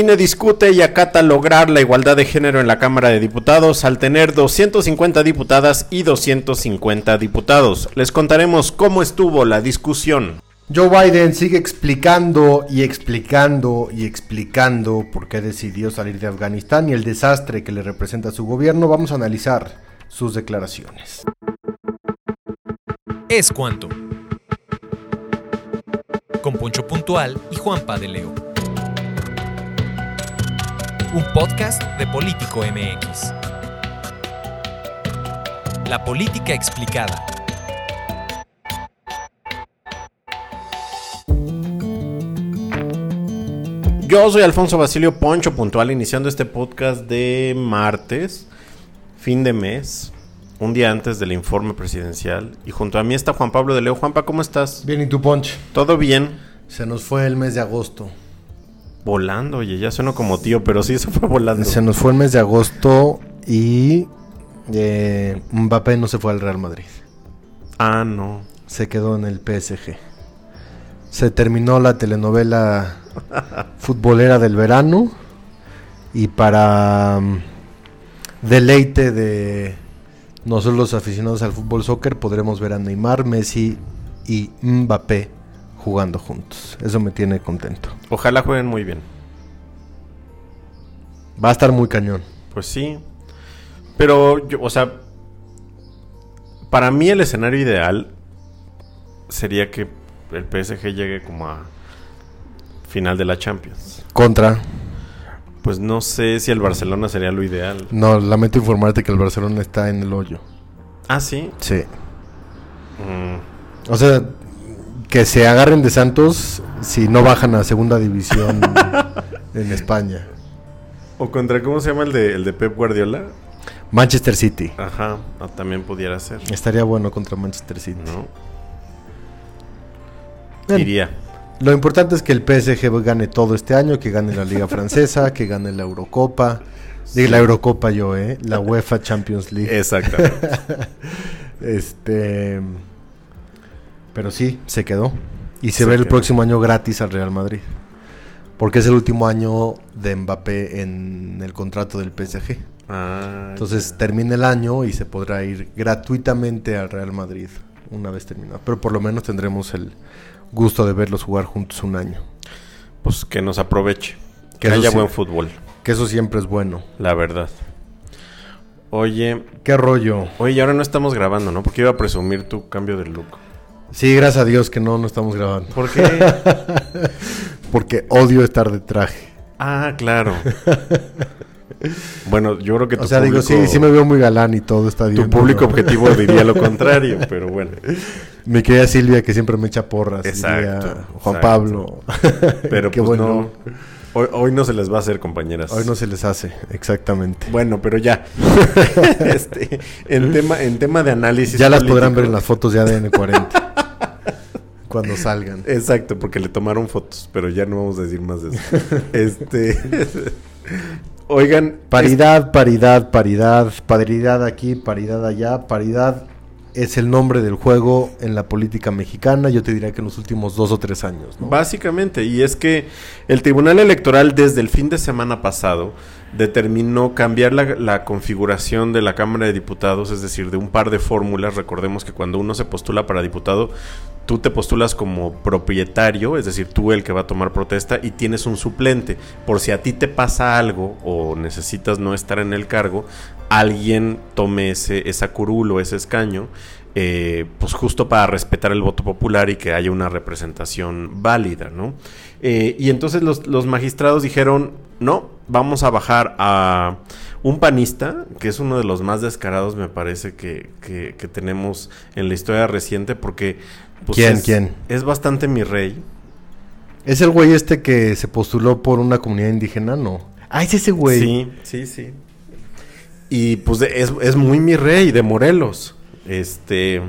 INE discute y acata lograr la igualdad de género en la Cámara de Diputados al tener 250 diputadas y 250 diputados. Les contaremos cómo estuvo la discusión. Joe Biden sigue explicando y explicando y explicando por qué decidió salir de Afganistán y el desastre que le representa a su gobierno. Vamos a analizar sus declaraciones. Es cuanto. Con Poncho Puntual y Juanpa de Leo. Un podcast de Político MX. La política explicada. Yo soy Alfonso Basilio Poncho Puntual, iniciando este podcast de martes, fin de mes, un día antes del informe presidencial. Y junto a mí está Juan Pablo de Leo. Juanpa, ¿cómo estás? Bien, ¿y tú, Ponch? ¿Todo bien? Se nos fue el mes de agosto. Volando, oye, ya sueno como tío, pero sí se fue volando. Se nos fue el mes de agosto y eh, Mbappé no se fue al Real Madrid. Ah, no. Se quedó en el PSG. Se terminó la telenovela futbolera del verano y para um, deleite de nosotros los aficionados al fútbol soccer podremos ver a Neymar, Messi y Mbappé jugando juntos. Eso me tiene contento. Ojalá jueguen muy bien. Va a estar muy cañón. Pues sí. Pero, yo, o sea, para mí el escenario ideal sería que el PSG llegue como a final de la Champions. Contra. Pues no sé si el Barcelona sería lo ideal. No, lamento informarte que el Barcelona está en el hoyo. Ah, sí. Sí. Mm, O sea, que se agarren de Santos si no bajan a segunda división en España. O contra, ¿cómo se llama el de, el de Pep Guardiola? Manchester City. Ajá, ah, también pudiera ser. Estaría bueno contra Manchester City. ¿No? Bien. Iría. Lo importante es que el PSG gane todo este año, que gane la Liga Francesa, que gane la Eurocopa. Digo, la Eurocopa yo, ¿eh? La UEFA Champions League. Exactamente. Este. Pero sí, se quedó. Y se, Se ve el próximo año gratis al Real Madrid. Porque es el último año de Mbappé en el contrato del PSG. Ah, Entonces termina el año y se podrá ir gratuitamente al Real Madrid una vez terminado. Pero por lo menos tendremos el gusto de verlos jugar juntos un año. pues que nos aproveche. Que Eso haya buen fútbol, Que eso siempre es bueno. la verdad. Oye, ¿Qué rollo? oye, ahora no estamos grabando, ¿no? Porque iba a presumir tu cambio de look. Sí, gracias a Dios que no, no estamos grabando. ¿Por qué? Porque odio estar de traje. ah, claro. Bueno, yo creo que tu O sea, digo, público, sí, sí me veo muy galán y todo está bien. tu público ¿no? objetivo diría lo contrario, pero bueno. Mi querida Silvia, que siempre me echa porras. Exacto, Juan exacto. Pablo. Pero Qué pues bueno. no. Hoy, hoy no se les va a hacer, compañeras. Hoy no se les hace, exactamente. Bueno, pero ya. este, en tema, en tema de análisis. ya las podrán ver en las fotos de ADN 40. Cuando salgan. Exacto, porque le tomaron fotos, pero ya no vamos a decir más de eso. este. Oigan, Paridad, paridad, paridad, paridad aquí, paridad allá, paridad es el nombre del juego en la política mexicana, yo te diría que en los últimos dos o tres años. ¿no? Básicamente, y es que el Tribunal Electoral desde el fin de semana pasado determinó cambiar la, la configuración de la Cámara de Diputados, es decir, de un par de fórmulas. Recordemos que cuando uno se postula para diputado, tú te postulas como propietario, es decir, tú el que va a tomar protesta y tienes un suplente. Por si a ti te pasa algo o necesitas no estar en el cargo, alguien tome ese, esa curul o ese escaño, eh, pues justo para respetar el voto popular y que haya una representación válida, ¿no? Eh, y entonces los, los magistrados dijeron, no, vamos a bajar a un panista, que es uno de los más descarados, me parece, que, que- que tenemos en la historia reciente, porque pues, ¿Quién, es- quién? Es bastante mi rey. ¿Es el güey este que se postuló por una comunidad indígena? No. Ah, es ese güey. Sí, sí, sí. Y pues es, es muy mi rey de Morelos. Este.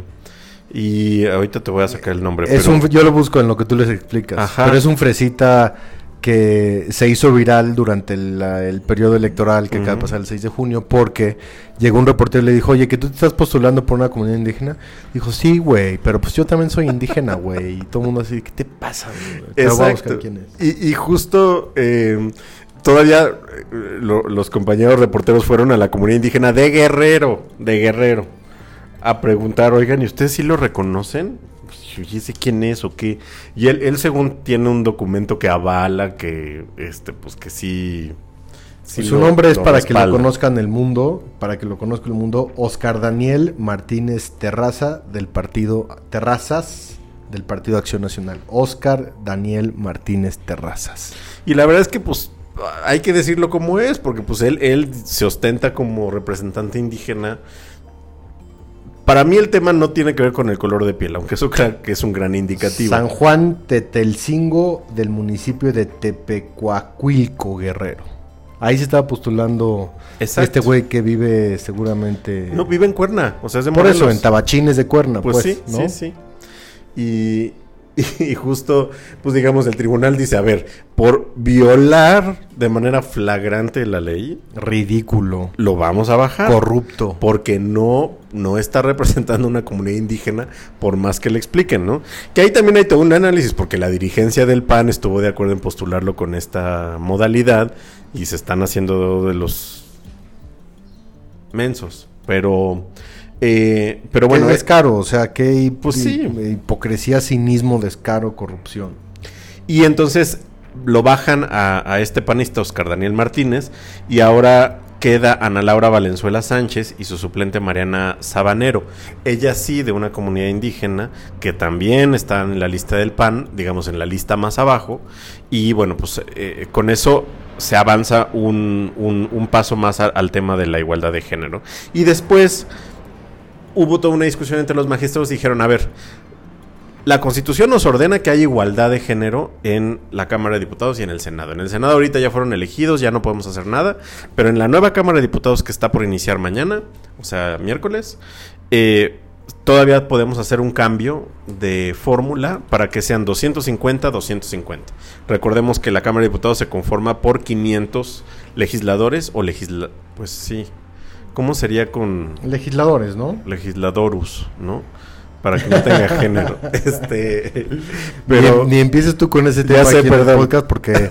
Y ahorita te voy a sacar el nombre. Es pero- un, yo lo busco en lo que tú les explicas. Ajá. Pero es un fresita que se hizo viral durante el, periodo electoral que acaba de pasar el 6 de junio porque llegó un reportero y le dijo, oye, que tú te estás postulando por una comunidad indígena. Dijo, sí, güey, pero pues yo también soy indígena, güey. Y todo el mundo así, ¿qué te pasa, güey? Exacto. quién es. Y, y justo eh, todavía eh, lo- los compañeros reporteros fueron a la comunidad indígena de Guerrero, de Guerrero, a preguntar, oigan, ¿y ustedes sí lo reconocen? Ya sé quién es o qué. Y él, él según tiene un documento que avala que, este, pues que sí. sí Su lo- nombre es para que lo conozcan el mundo, para que lo conozca el mundo, Oscar Daniel Martínez Terraza del partido Terrazas del Partido Acción Nacional. Oscar Daniel Martínez Terrazas. Y la verdad es que pues hay que decirlo como es, porque pues él, él se ostenta como representante indígena. Para mí el tema no tiene que ver con el color de piel, aunque eso creo que es un gran indicativo. San Juan Tetelcingo del municipio de Tepecuacuilco, Guerrero. Ahí se estaba postulando Exacto. este güey que vive seguramente... No, vive en Cuerna, o sea, es de por eso, en Tabachines de Cuerna, Pues, pues, sí, ¿no? sí, sí. Y, y justo, pues digamos, el tribunal dice, a ver, por violar de manera flagrante la ley, Ridículo. lo vamos a bajar. Corrupto. porque no, no está representando una comunidad indígena, por más que le expliquen, ¿no? Que ahí también hay todo un análisis, porque la dirigencia del PAN estuvo de acuerdo en postularlo con esta modalidad y se están haciendo de los mensos. Pero, eh, pero Bueno, bueno, es caro, o sea, qué Pues sí. hip- hipocresía, cinismo, descaro, corrupción. Y entonces lo bajan a, a este panista Oscar Daniel Martínez y ahora queda Ana Laura Valenzuela Sánchez y su suplente Mariana Sabanero. Ella sí de una comunidad indígena que también está en la lista del PAN, digamos en la lista más abajo. Y bueno, pues eh, con eso se avanza un, un- un paso más a- al tema de la igualdad de género. Y después hubo toda una discusión entre los magistrados y dijeron, a ver, la Constitución nos ordena que haya igualdad de género en la Cámara de Diputados y en el Senado. En el Senado ahorita ya fueron elegidos, ya no podemos hacer nada, pero en la nueva Cámara de Diputados que está por iniciar mañana, o sea, miércoles, eh, todavía podemos hacer un cambio de fórmula para que sean 250-250. Recordemos que la Cámara de Diputados se conforma por 500 legisladores o legisla... Pues sí. ¿Cómo sería con Legisladores, ¿no? legisladorus, ¿no? Para que no tenga género. Este, pero ni, ni empieces tú con ese Ya tema sé, aquí en el perdón. podcast porque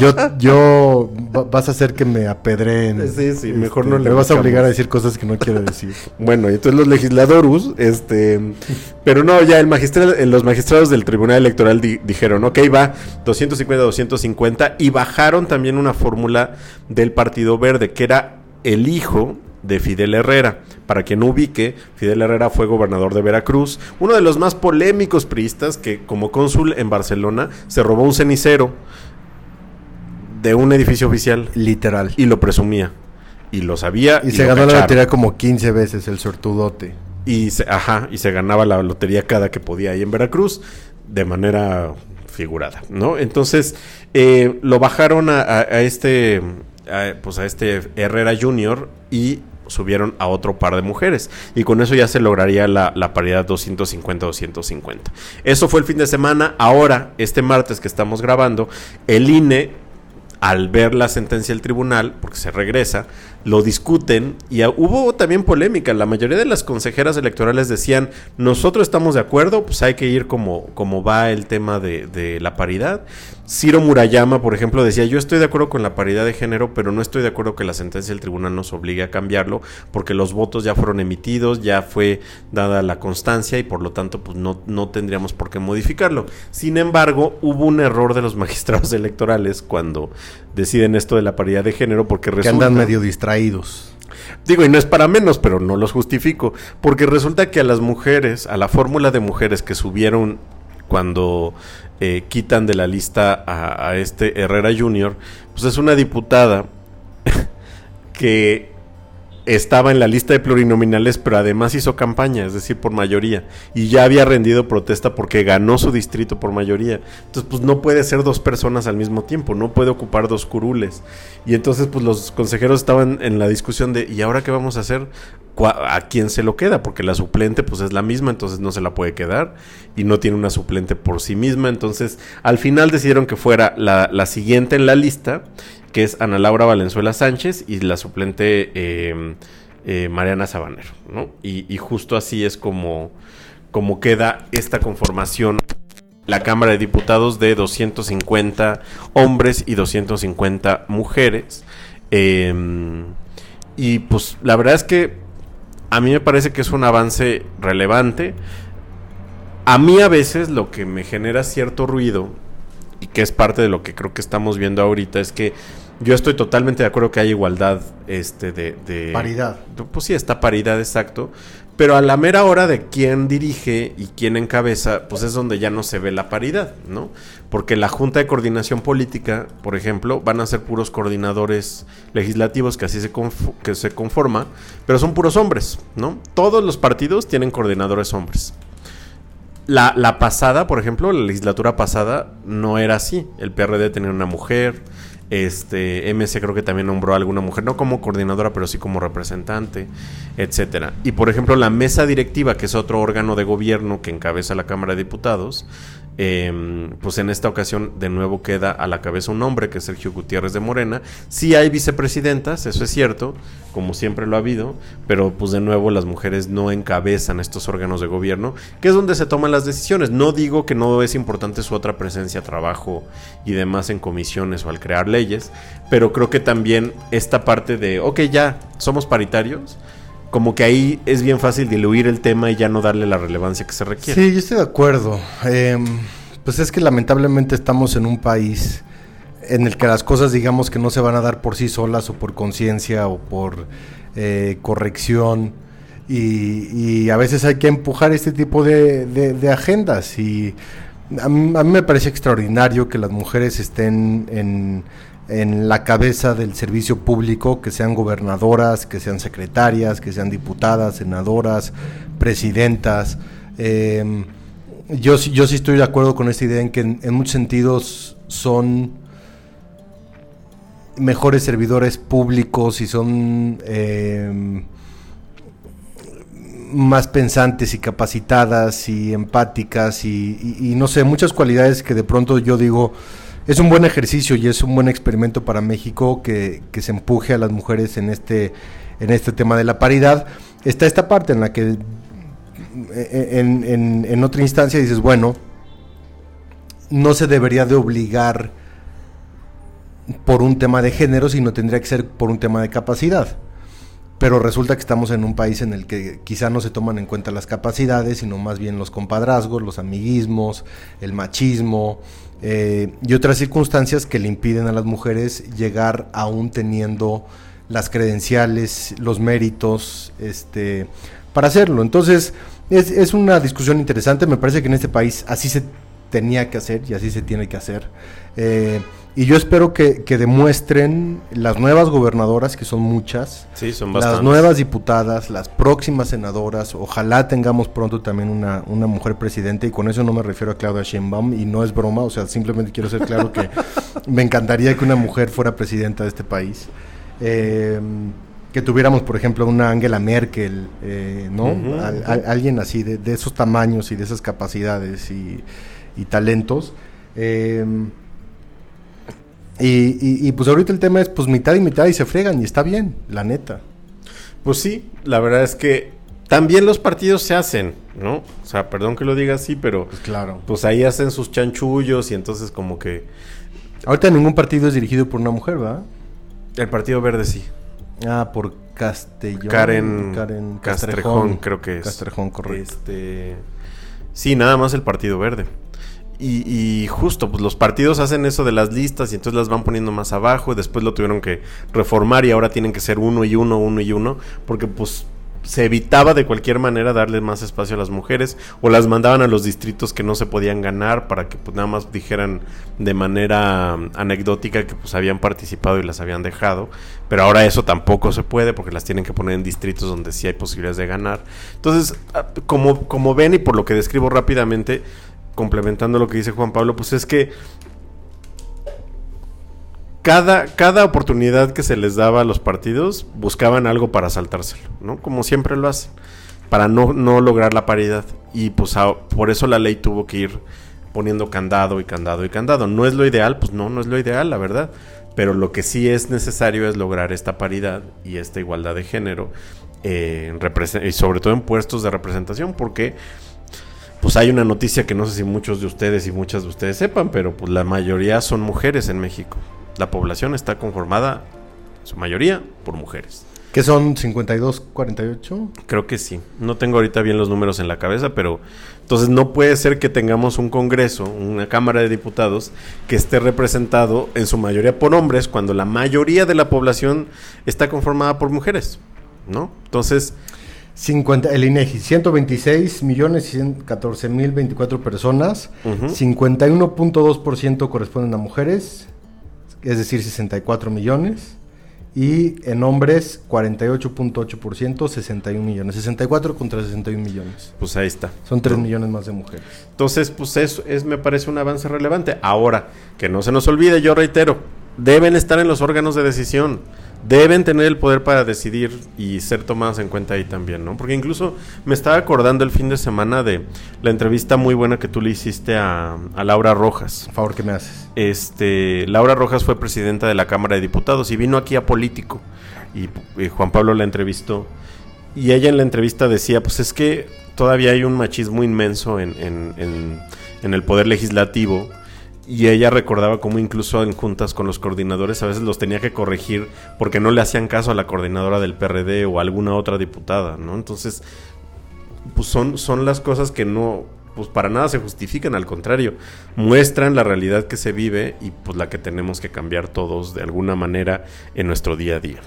yo, yo va- vas a hacer que me apedreen. Este, Sí, sí, mejor no le Me vas a obligar a decir cosas que no quiero decir. bueno, y entonces los legisladorus, este, pero no, ya el magistral, eh, los magistrados del Tribunal Electoral di- dijeron, ok, va 250, 250 y bajaron también una fórmula del Partido Verde que era el hijo de Fidel Herrera. Para quien no ubique, Fidel Herrera fue gobernador de Veracruz, uno de los más polémicos priistas que como cónsul en Barcelona se robó un cenicero de un edificio oficial Literal. y lo presumía. Y lo sabía. Y, se ganó la lotería como 15 veces el sortudote. Y se, ajá, y se ganaba la lotería cada que podía ahí en Veracruz de manera figurada, ¿no? Entonces eh, lo bajaron a, a- a este, a, pues a este Herrera Junior y subieron a otro par de mujeres y con eso ya se lograría la, la paridad 250-250. Eso fue el fin de semana. Ahora, este martes que estamos grabando, el INE al ver la sentencia del tribunal, porque se regresa, lo discuten y hubo también polémica. La mayoría de las consejeras electorales decían, nosotros estamos de acuerdo, pues hay que ir como, como va el tema de, de la paridad. Ciro Murayama, por ejemplo, decía, yo estoy de acuerdo con la paridad de género, pero no estoy de acuerdo que la sentencia del tribunal nos obligue a cambiarlo, porque los votos ya fueron emitidos, ya fue dada la constancia y por lo tanto pues no, no tendríamos por qué modificarlo. Sin embargo, hubo un error de los magistrados electorales cuando deciden esto de la paridad de género, porque Que resulta... andan medio distraídos. Digo, y no es para menos, pero no los justifico. Porque resulta que a las mujeres, a la fórmula de mujeres que subieron cuando eh, quitan de la lista a, a este Herrera Jr., pues es una diputada que estaba en la lista de plurinominales, pero además hizo campaña, es decir, por mayoría. Y ya había rendido protesta porque ganó su distrito por mayoría. Entonces, pues no puede ser dos personas al mismo tiempo, no puede ocupar dos curules. Y entonces, pues los consejeros estaban en la discusión de, ¿y ahora qué vamos a hacer? ¿A quién se lo queda? Porque la suplente, pues es la misma, entonces no se la puede quedar. Y no tiene una suplente por sí misma. Entonces, al final decidieron que fuera la, la siguiente en la lista que es Ana Laura Valenzuela Sánchez y la suplente em, eh, Mariana Sabanero, ¿no? Y, justo así es como, como queda esta conformación la Cámara de Diputados de 250 hombres y 250 mujeres. Em, y pues la verdad es que a mí me parece que es un avance relevante. A mí a veces lo que me genera cierto ruido, y que es parte de lo que creo que estamos viendo ahorita, es que yo estoy totalmente de acuerdo que hay igualdad este de, paridad. Pues sí, está paridad exacto, pero a la mera hora de quién dirige y quién encabeza, pues es donde ya no se ve la paridad, ¿no? Porque la Junta de Coordinación Política, por ejemplo, van a ser puros coordinadores legislativos que así se, que se conforma, pero son puros hombres, ¿no? Todos los partidos tienen coordinadores hombres. La, la pasada, por ejemplo, la legislatura pasada no era así. El PRD tenía una mujer, este, MC creo que también nombró a alguna mujer, no como coordinadora, pero sí como representante, etcétera. Y por ejemplo, la mesa directiva, que es otro órgano de gobierno que encabeza la Cámara de Diputados, Em, pues en esta ocasión de nuevo queda a la cabeza un hombre que es Sergio Gutiérrez de Morena. Sí hay vicepresidentas, eso es cierto, como siempre lo ha habido, pero pues de nuevo las mujeres no encabezan estos órganos de gobierno, que es donde se toman las decisiones. No digo que no es importante su otra presencia, trabajo y demás en comisiones o al crear leyes, pero creo que también esta parte de, ok, ya, somos paritarios como que ahí es bien fácil diluir el tema y ya no darle la relevancia que se requiere. Sí, yo estoy de acuerdo. Em, pues es que lamentablemente estamos en un país en el que las cosas digamos que no se van a dar por sí solas o por conciencia o por eh, corrección y, a veces hay que empujar este tipo de, agendas y a mí, me parece extraordinario que las mujeres estén en en la cabeza del servicio público, que sean gobernadoras, que sean secretarias, que sean diputadas, senadoras, presidentas. Em, yo, yo sí estoy de acuerdo con esta idea en que en, muchos sentidos son mejores servidores públicos y son em, más pensantes y capacitadas y empáticas y no sé, muchas cualidades que de pronto yo digo, es un buen ejercicio y es un buen experimento para México que, se empuje a las mujeres en este, en este tema de la paridad. Está esta parte en la que en, en, otra instancia dices, bueno, no se debería de obligar por un tema de género, sino tendría que ser por un tema de capacidad. Pero resulta que estamos en un país en el que quizá no se toman en cuenta las capacidades, sino más bien los compadrazgos, los amiguismos, el machismo, eh, y otras circunstancias que le impiden a las mujeres llegar aún teniendo las credenciales, los méritos, este, para hacerlo. Entonces, es, es, una discusión interesante, me parece que en este país así se tenía que hacer y así se tiene que hacer. Eh, y yo espero que, demuestren las nuevas gobernadoras, que son muchas, las nuevas diputadas, las próximas senadoras, ojalá tengamos pronto también una, una mujer presidente, y con eso no me refiero a Claudia Sheinbaum, y no es broma, o sea, simplemente quiero ser claro que me encantaría que una mujer fuera presidenta de este país. Eh, que tuviéramos, por ejemplo, una Angela Merkel, eh, ¿no? alguien así, de, de, esos tamaños y de esas capacidades y, y talentos. Eh, y, pues ahorita el tema es pues mitad y mitad y se fregan y está bien, la neta. Pues sí, la verdad es que también los partidos se hacen, ¿no? O sea, perdón que lo diga así, pero pues claro. Pues ahí hacen sus chanchullos y entonces como que Ahorita ningún partido es dirigido por una mujer, ¿va? El Partido Verde sí. Ah, por Castellón. Karen, Karen Castrejón, creo que es. Castrejón, correcto. Este, sí, nada más el Partido Verde. Y, justo, pues los partidos hacen eso de las listas y entonces las van poniendo más abajo y después lo tuvieron que reformar y ahora tienen que ser uno y uno, uno y uno, porque pues se evitaba de cualquier manera darle más espacio a las mujeres o las mandaban a los distritos que no se podían ganar para que pues nada más dijeran de manera um, anecdótica que pues habían participado y las habían dejado, pero ahora eso tampoco se puede porque las tienen que poner en distritos donde sí hay posibilidades de ganar. Entonces, ah, como como ven y por lo que describo rápidamente, complementando lo que dice Juan Pablo, pues es que cada, cada oportunidad que se les daba a los partidos buscaban algo para saltárselo, ¿no? Como siempre lo hacen, para no, no lograr la paridad. Y pues por eso la ley tuvo que ir poniendo candado y candado y candado. No es lo ideal, pues no, no es lo ideal, la verdad. Pero lo que sí es necesario es lograr esta paridad y esta igualdad de género, eh, y sobre todo en puestos de representación, porque pues hay una noticia que no sé si muchos de ustedes y muchas de ustedes sepan, pero pues la mayoría son mujeres en México. La población está conformada, en su mayoría, por mujeres. ¿Qué son 52, 48? Creo que sí. No tengo ahorita bien los números en la cabeza, pero entonces no puede ser que tengamos un Congreso, una Cámara de Diputados que esté representado en su mayoría por hombres cuando la mayoría de la población está conformada por mujeres, ¿no? Entonces, 50, el INEGI, 126 millones y 14 mil 24 personas, Ujú. 51.2% corresponden a mujeres, es decir, 64 millones, y en hombres 48.8%, 61 millones, 64 contra 61 millones. pues ahí está. Son 3 ¿no? millones más de mujeres. Entonces, pues eso es, me parece un avance relevante. Ahora, que no se nos olvide, yo reitero, deben estar en los órganos de decisión, deben tener el poder para decidir y ser tomados en cuenta ahí también, ¿no? Porque incluso me estaba acordando el fin de semana de la entrevista muy buena que tú le hiciste a, a Laura Rojas. Por favor, ¿qué me haces? Este, Laura Rojas fue presidenta de la Cámara de Diputados y vino aquí a Político y, y Juan Pablo la entrevistó y ella en la entrevista decía, pues es que todavía hay un machismo inmenso en, en- en- en el poder legislativo y ella recordaba cómo incluso en juntas con los coordinadores a veces los tenía que corregir porque no le hacían caso a la coordinadora del PRD o a alguna otra diputada, ¿no? Entonces, pues son, son las cosas que no, pues para nada se justifican, al contrario, muestran la realidad que se vive y pues la que tenemos que cambiar todos de alguna manera en nuestro día a día.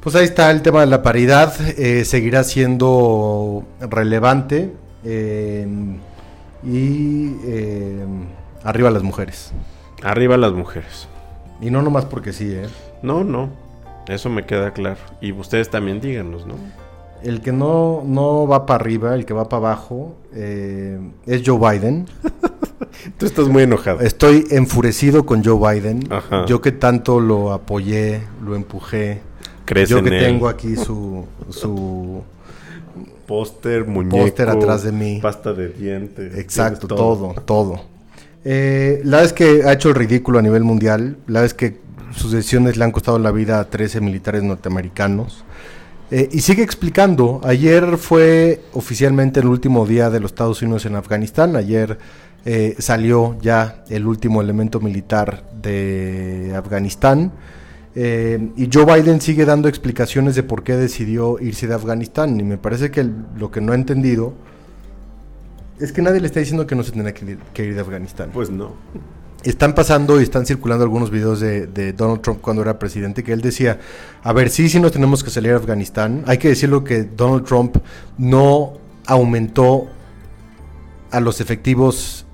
Pues ahí está el tema de la paridad, eh, seguirá siendo relevante eh, y eh, arriba las mujeres. Arriba las mujeres. Y no nomás porque sí, ¿eh? No, no, eso me queda claro. Y ustedes también díganos, ¿no? El que no, no va para arriba, el que va para abajo, eh, es Joe Biden. Tú estás muy enojado. Estoy enfurecido con Joe Biden. Ajá. Yo que tanto lo apoyé, lo empujé. Crees Yo en que él. tengo aquí su, su póster, muñeco, Póster atrás de mí. pasta de dientes. Exacto, todo, todo. Eh, la vez que ha hecho el ridículo a nivel mundial, la vez que sus decisiones le han costado la vida a 13 militares norteamericanos. Eh, y sigue explicando, ayer fue oficialmente el último día de los Estados Unidos en Afganistán, ayer eh, salió ya el último elemento militar de Afganistán. Eh, y Joe Biden sigue dando explicaciones de por qué decidió irse de Afganistán. Y me parece que lo que no ha entendido es que nadie le está diciendo que no se tenía que ir, que ir de Afganistán. Pues no. Están pasando y están circulando algunos videos de, de Donald Trump cuando era presidente que él decía, a ver, sí, sí nos tenemos que salir a Afganistán. Hay que decirlo que Donald Trump no aumentó a los efectivos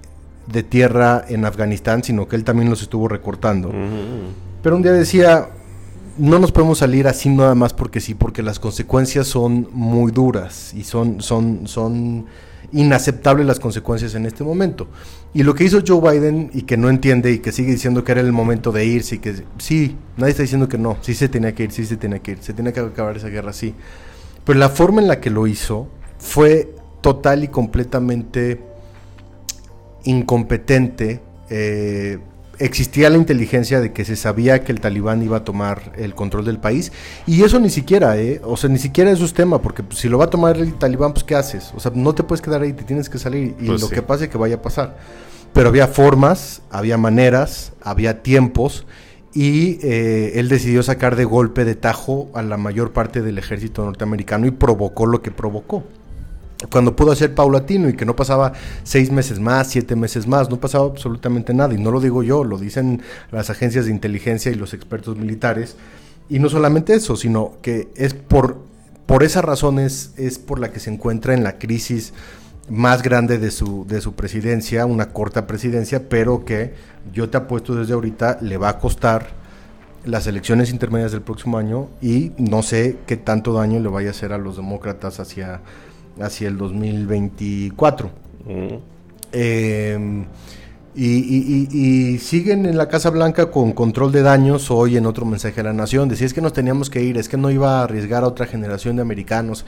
de tierra en Afganistán, sino que él también los estuvo recortando. Pero un día decía, no nos podemos salir así nada más porque sí, porque las consecuencias son muy duras y son, son, son inaceptables las consecuencias en este momento. Y lo que hizo Joe Biden y que no entiende y que sigue diciendo que era el momento de irse y que sí, nadie está diciendo que no, sí se tenía que ir, sí se tenía que ir, se tenía que acabar esa guerra, sí. Pero la forma en la que lo hizo fue total y completamente incompetente. eh, existía la inteligencia de que se sabía que el talibán iba a tomar el control del país y eso ni siquiera, ¿eh? o sea, ni siquiera eso es tema, porque pues, si lo va a tomar el talibán, pues ¿qué haces? O sea, no te puedes quedar ahí, te tienes que salir y Pues lo sí. que pase que vaya a pasar. Pero había formas, había maneras, había tiempos y eh, él decidió sacar de golpe de tajo a la mayor parte del ejército norteamericano y provocó lo que provocó cuando pudo hacer paulatino y que no pasaba seis meses más, siete meses más, no pasaba absolutamente nada. Y no lo digo yo, lo dicen las agencias de inteligencia y los expertos militares. Y no solamente eso, sino que es por por esas razones es por la que se encuentra en la crisis más grande de su, de su presidencia, una corta presidencia, pero que yo te apuesto desde ahorita le va a costar las elecciones intermedias del próximo año y no sé qué tanto daño le vaya a hacer a los demócratas hacia, hacia el 2024. Eh, y, y- y- y siguen en la Casa Blanca con control de daños hoy en otro mensaje a la nación. Decía, es que nos teníamos que ir, es que no iba a arriesgar a otra generación de americanos.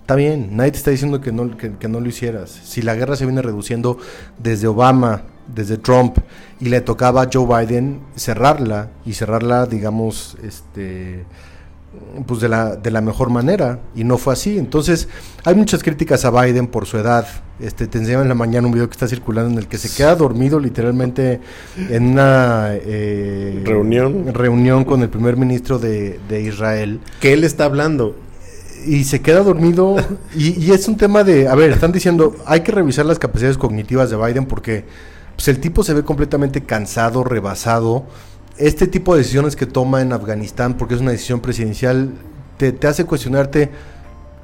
Está bien, nadie te está diciendo que no, que, que no lo hicieras. Si la guerra se viene reduciendo desde Obama, desde Trump, y le tocaba a Joe Biden cerrarla, y cerrarla, digamos, este pues de la, de la mejor manera y no fue así. Entonces, hay muchas críticas a Biden por su edad. Este, te enseñaba en la mañana un video que está circulando en el que se queda dormido literalmente en una eh, Reunión. reunión con el primer ministro de, de Israel Que él está hablando. y se queda dormido y, y es un tema de, a ver, están diciendo, hay que revisar las capacidades cognitivas de Biden porque pues, el tipo se ve completamente cansado, rebasado. Este tipo de decisiones que toma en Afganistán, porque es una decisión presidencial, te, hace cuestionarte,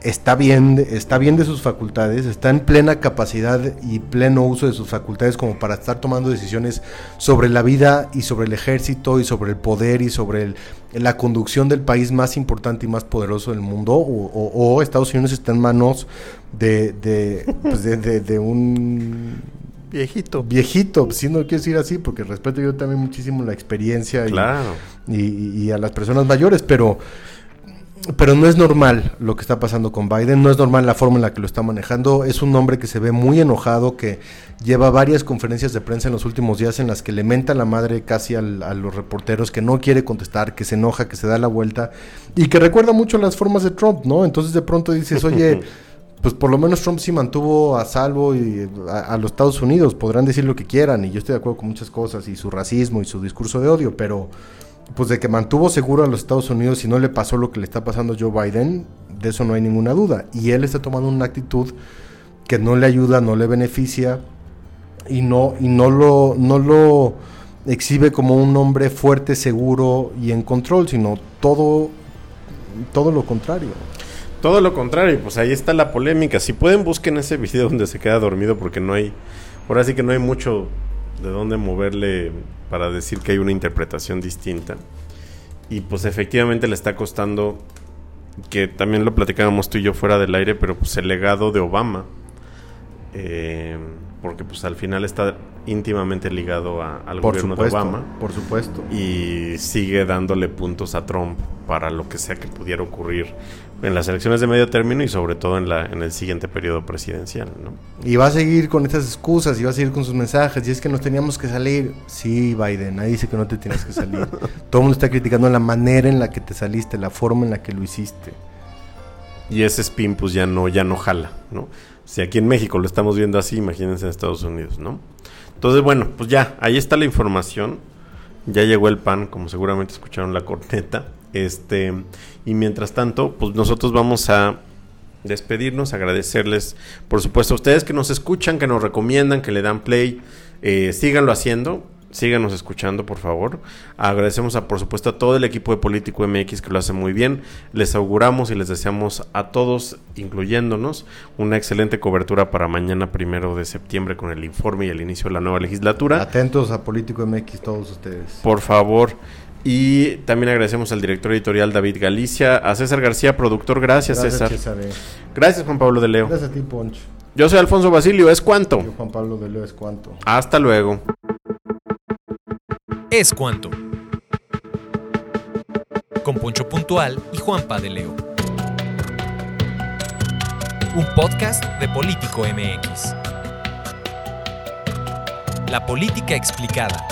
está bien, está bien de sus facultades, está en plena capacidad y pleno uso de sus facultades como para estar tomando decisiones sobre la vida y sobre el ejército y sobre el poder y sobre la conducción del país más importante y más poderoso del mundo o, Estados Unidos está en manos de, pues, un Viejito. viejito, si no quiero decir así, porque respeto yo también muchísimo la experiencia y- Claro. y, y- y a las personas mayores, pero, pero no es normal lo que está pasando con Biden, no es normal la forma en la que lo está manejando, es un hombre que se ve muy enojado, que lleva varias conferencias de prensa en los últimos días en las que le menta la madre casi al- a los reporteros, que no quiere contestar, que se enoja, que se da la vuelta y que recuerda mucho las formas de Trump, ¿no? Entonces de pronto dices, oye... Pues por lo menos Trump sí mantuvo a salvo y a, los Estados Unidos. Podrán decir lo que quieran y yo estoy de acuerdo con muchas cosas y su racismo y su discurso de odio, pero pues de que mantuvo seguro a los Estados Unidos y no le pasó lo que le está pasando a Joe Biden, de eso no hay ninguna duda. Y él está tomando una actitud que no le ayuda, no le beneficia y no y no lo no lo exhibe como un hombre fuerte, seguro y en control, sino todo todo lo contrario. Todo lo contrario, pues ahí está la polémica. Si pueden, busquen ese video donde se queda dormido porque no hay, ahora sí que no hay mucho de dónde moverle para decir que hay una interpretación distinta. Y pues efectivamente le está costando, que también lo platicábamos tú y yo fuera del aire, pero pues el legado de Obama. Eh, porque pues al final está íntimamente ligado a- al Por gobierno supuesto, de Obama por supuesto. y sigue dándole puntos a Trump para lo que sea que pudiera ocurrir en las elecciones de medio término y sobre todo en, la, en el siguiente periodo presidencial. ¿no? Y va a seguir con estas excusas y va a seguir con sus mensajes. Y es que nos teníamos que salir. Sí, Biden, nadie dice que no te tienes que salir. Todo el mundo está criticando la manera en la que te saliste, la forma en la que lo hiciste. Y ese spin pues ya no, ya no jala. ¿no? Si aquí en México lo estamos viendo así, imagínense en Estados Unidos. ¿no? Entonces, bueno, pues ya, ahí está la información. Ya llegó el pan, como seguramente escucharon la corneta. Este, y mientras tanto, pues nosotros vamos a despedirnos, agradecerles, por supuesto, a ustedes que nos escuchan, que nos recomiendan, que le dan play, eh, síganlo haciendo, síganos escuchando, por favor. Agradecemos, a, por supuesto, a todo el equipo de Político MX que lo hace muy bien. Les auguramos y les deseamos a todos, incluyéndonos, una excelente cobertura para mañana, primero de septiembre, con el informe y el inicio de la nueva legislatura. Atentos a Político MX todos ustedes. Por favor. Y también agradecemos al director editorial David Galicia, a César García, productor. Gracias, César. eh. Gracias, Juan Pablo de Leo. Gracias a ti, Poncho. Yo soy Alfonso Basilio. ¿Es cuánto? Yo, Juan Pablo de Leo, es cuánto. Hasta luego. Es cuanto. Con Poncho Puntual y Juanpa de Leo. Un podcast de Político MX. La política explicada.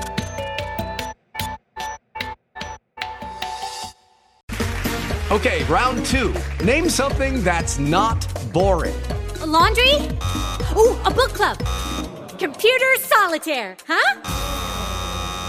Okay, round two. Name something that's not boring. A laundry? Ooh, a book club. Computer solitaire, huh?